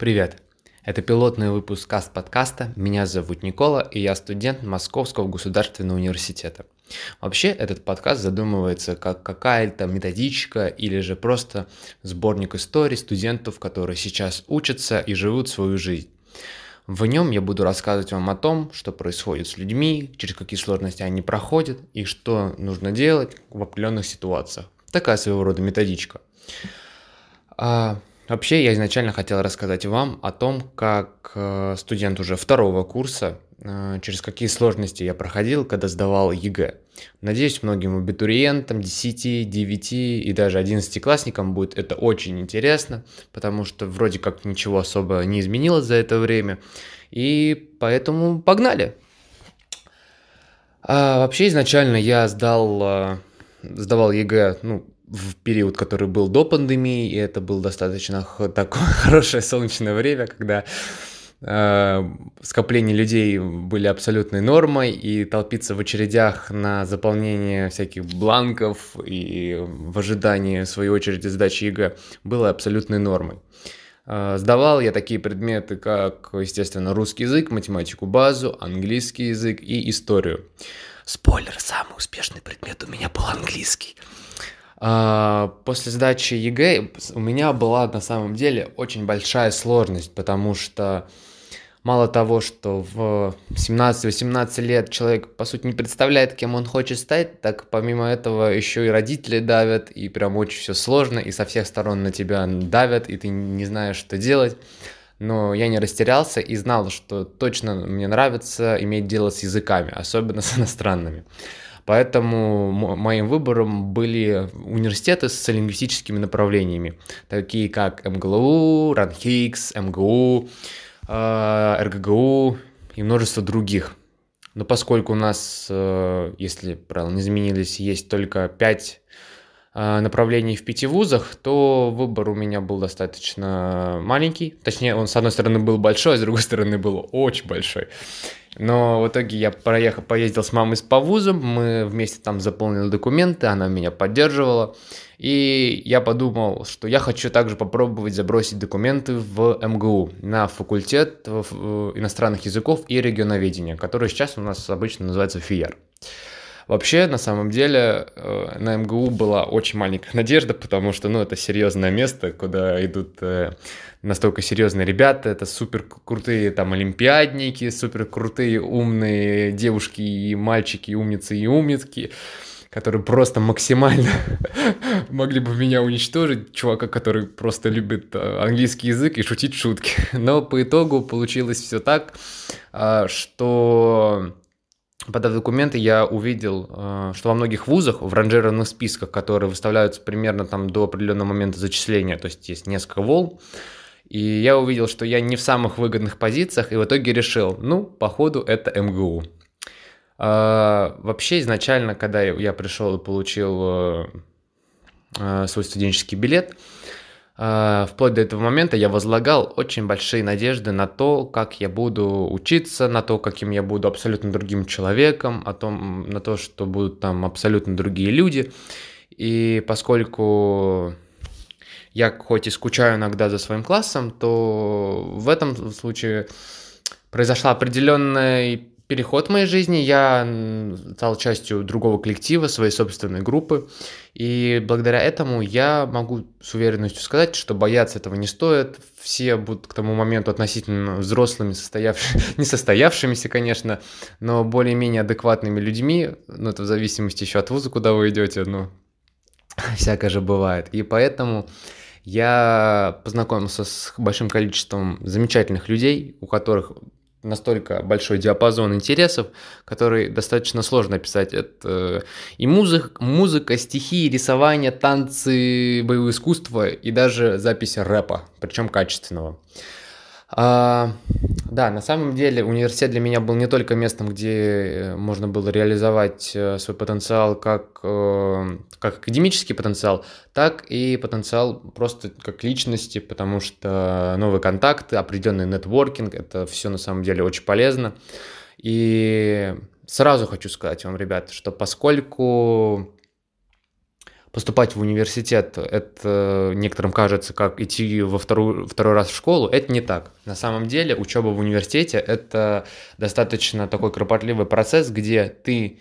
Привет! Это пилотный выпуск каст-подкаста. Меня зовут Никола, и я студент Московского государственного университета. Вообще, этот подкаст задумывается как какая-то методичка или же просто сборник историй студентов, которые сейчас учатся и живут свою жизнь. В нем я буду рассказывать вам о том, что происходит с людьми, через какие сложности они проходят и что нужно делать в определенных ситуациях. Такая своего рода методичка. Вообще, я изначально хотел рассказать вам о том, как э, студент уже второго курса, э, через какие сложности я проходил, когда сдавал ЕГЭ. Надеюсь, многим абитуриентам, 10, 9 и даже 11 классникам будет это очень интересно, потому что вроде как ничего особо не изменилось за это время. И поэтому погнали! А, вообще, изначально я сдал, э, сдавал ЕГЭ, ну, в период, который был до пандемии, и это было достаточно такое хорошее солнечное время, когда э, скопление людей были абсолютной нормой, и толпиться в очередях на заполнение всяких бланков и в ожидании своей очереди сдачи ЕГЭ было абсолютной нормой. Э, сдавал я такие предметы, как, естественно, русский язык, математику базу, английский язык и историю. Спойлер, самый успешный предмет у меня был английский. А, после сдачи ЕГЭ у меня была на самом деле очень большая сложность, потому что мало того, что в 17-18 лет человек, по сути, не представляет, кем он хочет стать, так помимо этого еще и родители давят, и прям очень все сложно, и со всех сторон на тебя давят, и ты не знаешь, что делать. Но я не растерялся и знал, что точно мне нравится иметь дело с языками, особенно с иностранными. Поэтому моим выбором были университеты с лингвистическими направлениями, такие как МГЛУ, РАНХИКС, МГУ, э, РГГУ и множество других. Но поскольку у нас, э, если правила не изменились, есть только 5 э, направлений в пяти вузах, то выбор у меня был достаточно маленький. Точнее, он с одной стороны был большой, а с другой стороны был очень большой. Но в итоге я проехал, поездил с мамой по вузу, мы вместе там заполнили документы, она меня поддерживала. И я подумал, что я хочу также попробовать забросить документы в МГУ на факультет иностранных языков и регионоведения, который сейчас у нас обычно называется ФИЯР. Вообще, на самом деле, э, на МГУ была очень маленькая надежда, потому что, ну, это серьезное место, куда идут э, настолько серьезные ребята, это супер крутые там олимпиадники, супер крутые умные девушки и мальчики, и умницы и умницы, которые просто максимально могли бы меня уничтожить, чувака, который просто любит э, английский язык и шутить шутки. Но по итогу получилось все так, что подав документы, я увидел, э, что во многих вузах в ранжированных списках, которые выставляются примерно там до определенного момента зачисления, то есть есть несколько волн, и я увидел, что я не в самых выгодных позициях, и в итоге решил, ну, походу, это МГУ. А, вообще, изначально, когда я пришел и получил э, э, свой студенческий билет, вплоть до этого момента я возлагал очень большие надежды на то, как я буду учиться, на то, каким я буду абсолютно другим человеком, о том, на то, что будут там абсолютно другие люди. И поскольку я хоть и скучаю иногда за своим классом, то в этом случае произошла определенная переход моей жизни, я стал частью другого коллектива, своей собственной группы, и благодаря этому я могу с уверенностью сказать, что бояться этого не стоит, все будут к тому моменту относительно взрослыми, состоявшими, не состоявшимися, конечно, но более-менее адекватными людьми, ну это в зависимости еще от вуза, куда вы идете, ну всякое же бывает, и поэтому я познакомился с большим количеством замечательных людей, у которых настолько большой диапазон интересов, который достаточно сложно описать. Это и музыка, музыка, стихи, рисование, танцы, боевое искусство и даже запись рэпа, причем качественного. А, да, на самом деле университет для меня был не только местом, где э, можно было реализовать э, свой потенциал как, э, как академический потенциал, так и потенциал просто как личности, потому что новые контакты, определенный нетворкинг, это все на самом деле очень полезно. И сразу хочу сказать вам, ребята, что поскольку поступать в университет, это некоторым кажется, как идти во вторую, второй раз в школу, это не так. На самом деле учеба в университете – это достаточно такой кропотливый процесс, где ты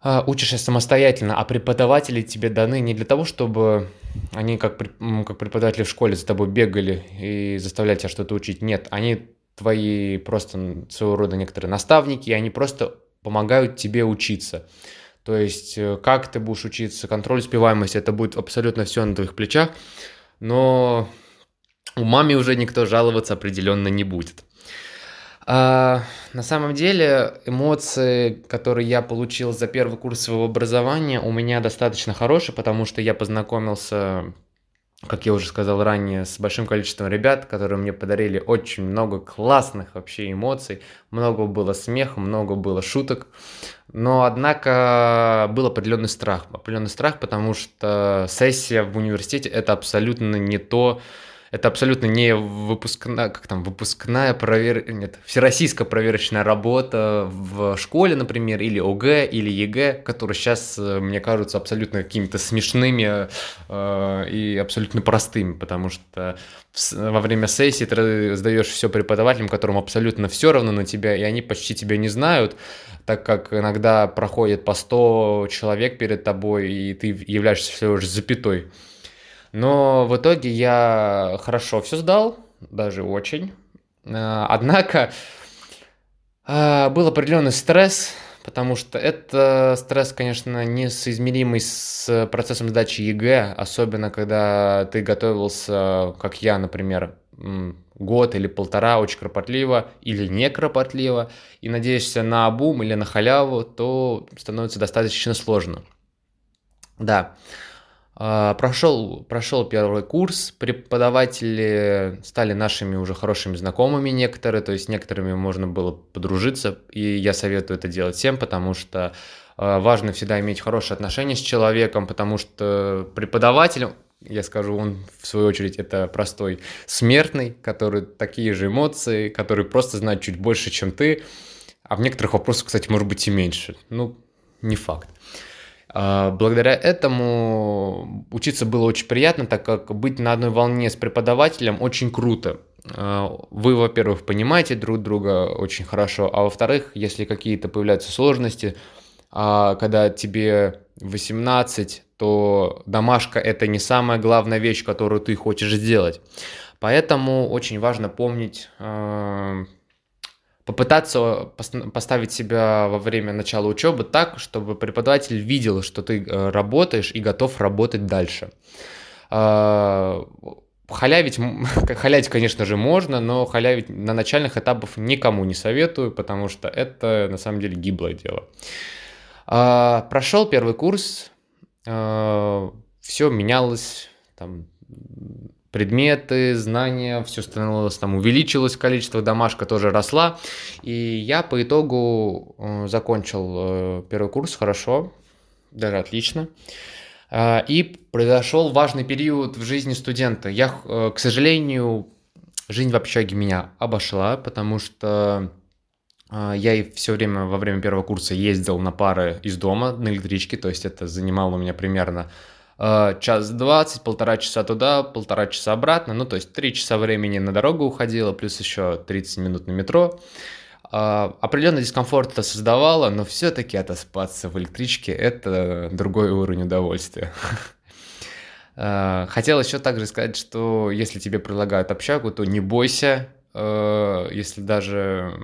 а, учишься самостоятельно, а преподаватели тебе даны не для того, чтобы они как, как преподаватели в школе за тобой бегали и заставляли тебя что-то учить. Нет, они твои просто своего рода некоторые наставники, и они просто помогают тебе учиться. То есть, э, как ты будешь учиться, контроль успеваемости, это будет абсолютно все на твоих плечах, но у маме уже никто жаловаться определенно не будет. А, на самом деле эмоции, которые я получил за первый курс своего образования, у меня достаточно хорошие, потому что я познакомился как я уже сказал ранее, с большим количеством ребят, которые мне подарили очень много классных вообще эмоций, много было смеха, много было шуток, но однако был определенный страх, определенный страх, потому что сессия в университете это абсолютно не то, это абсолютно не выпускная, как там, выпускная провер... нет, всероссийская проверочная работа в школе, например, или ОГЭ, или ЕГЭ, которые сейчас, э, мне кажутся абсолютно какими-то смешными э, и абсолютно простыми, потому что во время сессии ты сдаешь все преподавателям, которым абсолютно все равно на тебя, и они почти тебя не знают, так как иногда проходит по 100 человек перед тобой, и ты являешься всего лишь запятой. Но в итоге я хорошо все сдал, даже очень. А, однако а, был определенный стресс, потому что это стресс, конечно, несоизмеримый с процессом сдачи ЕГЭ, особенно когда ты готовился, как я, например, год или полтора очень кропотливо или не кропотливо, и надеешься на бум или на халяву, то становится достаточно сложно. Да. А, прошел, прошел первый курс, преподаватели стали нашими уже хорошими знакомыми некоторые, то есть некоторыми можно было подружиться, и я советую это делать всем, потому что а, важно всегда иметь хорошие отношения с человеком, потому что преподаватель, я скажу, он в свою очередь это простой смертный, который такие же эмоции, который просто знает чуть больше, чем ты, а в некоторых вопросах, кстати, может быть и меньше. Ну, не факт. А, благодаря этому учиться было очень приятно, так как быть на одной волне с преподавателем очень круто. А, вы, во-первых, понимаете друг друга очень хорошо, а во-вторых, если какие-то появляются сложности, а, когда тебе 18, то домашка это не самая главная вещь, которую ты хочешь сделать. Поэтому очень важно помнить попытаться поставить себя во время начала учебы так, чтобы преподаватель видел, что ты э, работаешь и готов работать дальше. А, халявить, халявить, конечно же, можно, но халявить на начальных этапах никому не советую, потому что это на самом деле гиблое дело. А, прошел первый курс, а, все менялось, там, предметы, знания, все становилось там, увеличилось количество, домашка тоже росла. И я по итогу э, закончил э, первый курс хорошо, даже отлично. Э, и произошел важный период в жизни студента. Я, к сожалению, жизнь в общаге меня обошла, потому что я и все время во время первого курса ездил на пары из дома на электричке, то есть это занимало у меня примерно Э, час двадцать, полтора часа туда, полтора часа обратно, ну, то есть три часа времени на дорогу уходило, плюс еще 30 минут на метро. Э, определенный дискомфорт это создавало, но все-таки отоспаться в электричке – это другой уровень удовольствия. Э, хотел еще также сказать, что если тебе предлагают общагу, то не бойся, если даже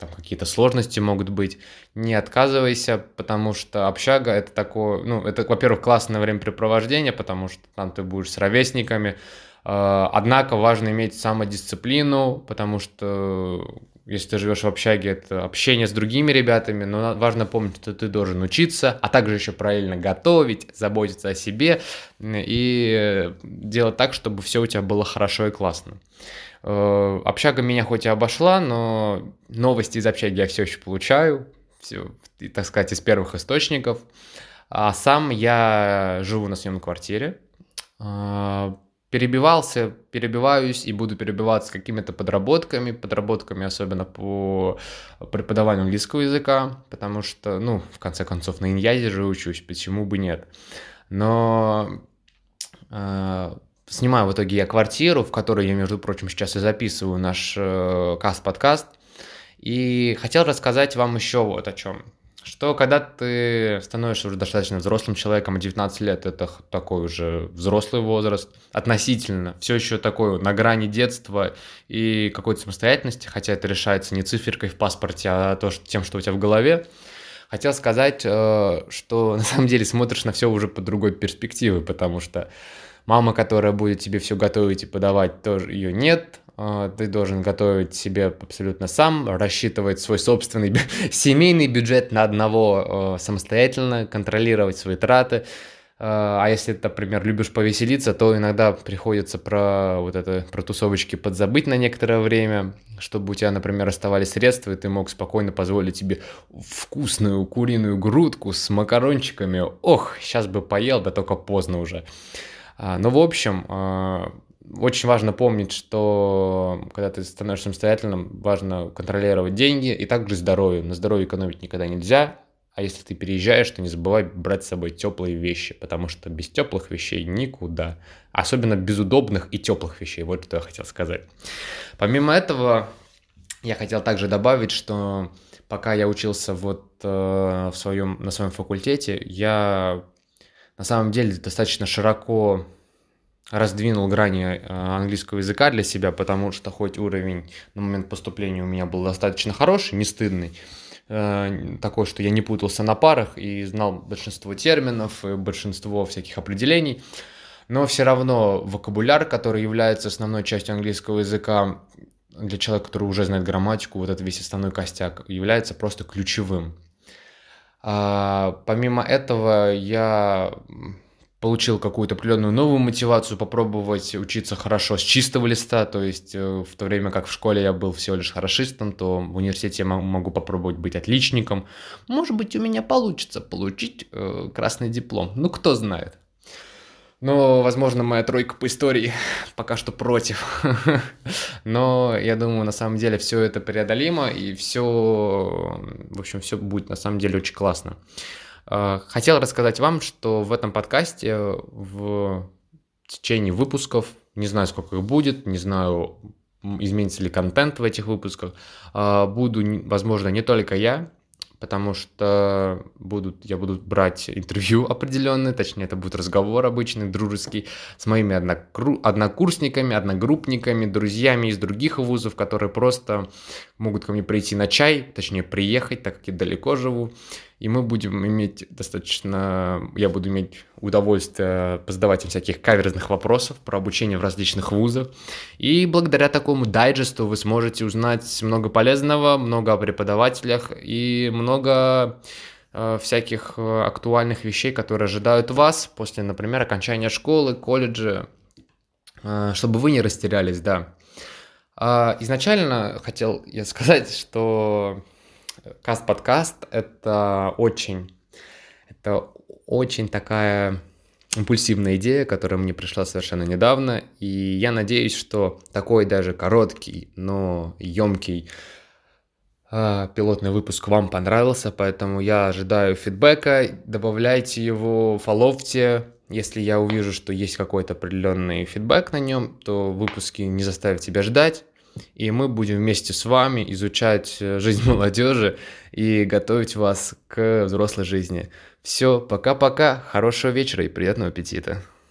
там какие-то сложности могут быть, не отказывайся, потому что общага это такое, ну, это, во-первых, классное времяпрепровождение, потому что там ты будешь с ровесниками, а, однако важно иметь самодисциплину, потому что если ты живешь в общаге, это общение с другими ребятами, но важно помнить, что ты должен учиться, а также еще правильно готовить, заботиться о себе и делать так, чтобы все у тебя было хорошо и классно. Э, общага меня хоть и обошла, но новости из общаги я все еще получаю, все, так сказать, из первых источников. А сам я живу на съемной квартире. Перебивался, перебиваюсь и буду перебиваться какими-то подработками, подработками особенно по преподаванию английского языка, потому что, ну, в конце концов, на иньязе же учусь, почему бы нет. Но э, снимаю в итоге я квартиру, в которой я, между прочим, сейчас и записываю наш э, каст-подкаст. И хотел рассказать вам еще вот о чем что когда ты становишься уже достаточно взрослым человеком, 19 лет это такой уже взрослый возраст, относительно, все еще такой на грани детства и какой-то самостоятельности, хотя это решается не циферкой в паспорте, а то, что, тем, что у тебя в голове. Хотел сказать, э, что на самом деле смотришь на все уже по другой перспективы, потому что мама, которая будет тебе все готовить и подавать, тоже ее нет, а, ты должен готовить себе абсолютно сам, рассчитывать свой собственный семейный бюджет на одного а, самостоятельно, контролировать свои траты. А, а если ты, например, любишь повеселиться, то иногда приходится про вот это, про тусовочки подзабыть на некоторое время, чтобы у тебя, например, оставались средства, и ты мог спокойно позволить себе вкусную куриную грудку с макарончиками. Ох, сейчас бы поел, да только поздно уже. Ну, в общем, очень важно помнить, что когда ты становишься самостоятельным, важно контролировать деньги и также здоровье. На здоровье экономить никогда нельзя. А если ты переезжаешь, то не забывай брать с собой теплые вещи, потому что без теплых вещей никуда. Особенно без удобных и теплых вещей. Вот что я хотел сказать. Помимо этого, я хотел также добавить, что пока я учился вот э, в своем, на своем факультете, я на самом деле достаточно широко раздвинул грани э, английского языка для себя, потому что хоть уровень на момент поступления у меня был достаточно хороший, не стыдный, э, такой, что я не путался на парах и знал большинство терминов, и большинство всяких определений, но все равно вокабуляр, который является основной частью английского языка для человека, который уже знает грамматику, вот это весь основной костяк, является просто ключевым. А, помимо этого, я получил какую-то определенную новую мотивацию попробовать учиться хорошо с чистого листа, то есть э, в то время как в школе я был всего лишь хорошистом, то в университете я могу попробовать быть отличником. Может быть, у меня получится получить э, красный диплом. Ну, кто знает. Но, возможно, моя тройка по истории пока что против. Но я думаю, на самом деле все это преодолимо, и все, в общем, все будет на самом деле очень классно. Э, хотел рассказать вам, что в этом подкасте в течение выпусков, не знаю, сколько их будет, не знаю, изменится ли контент в этих выпусках, э, буду, возможно, не только я, потому что будут, я буду брать интервью определенные, точнее, это будет разговор обычный, дружеский, с моими однокру, однокурсниками, одногруппниками, друзьями из других вузов, которые просто могут ко мне прийти на чай, точнее, приехать, так как я далеко живу, и мы будем иметь достаточно, я буду иметь удовольствие позадавать им всяких каверзных вопросов про обучение в различных вузах. И благодаря такому дайджесту вы сможете узнать много полезного, много о преподавателях и много э, всяких э, актуальных вещей, которые ожидают вас после, например, окончания школы, колледжа, э, чтобы вы не растерялись, да. А, изначально хотел я сказать, что Каст-подкаст — это очень, это очень такая импульсивная идея, которая мне пришла совершенно недавно, и я надеюсь, что такой даже короткий, но емкий э, пилотный выпуск вам понравился, поэтому я ожидаю фидбэка, добавляйте его, фоловьте, если я увижу, что есть какой-то определенный фидбэк на нем, то выпуски не заставят тебя ждать, и мы будем вместе с вами изучать э, жизнь молодежи и готовить вас к взрослой жизни. Все, пока-пока, хорошего вечера и приятного аппетита.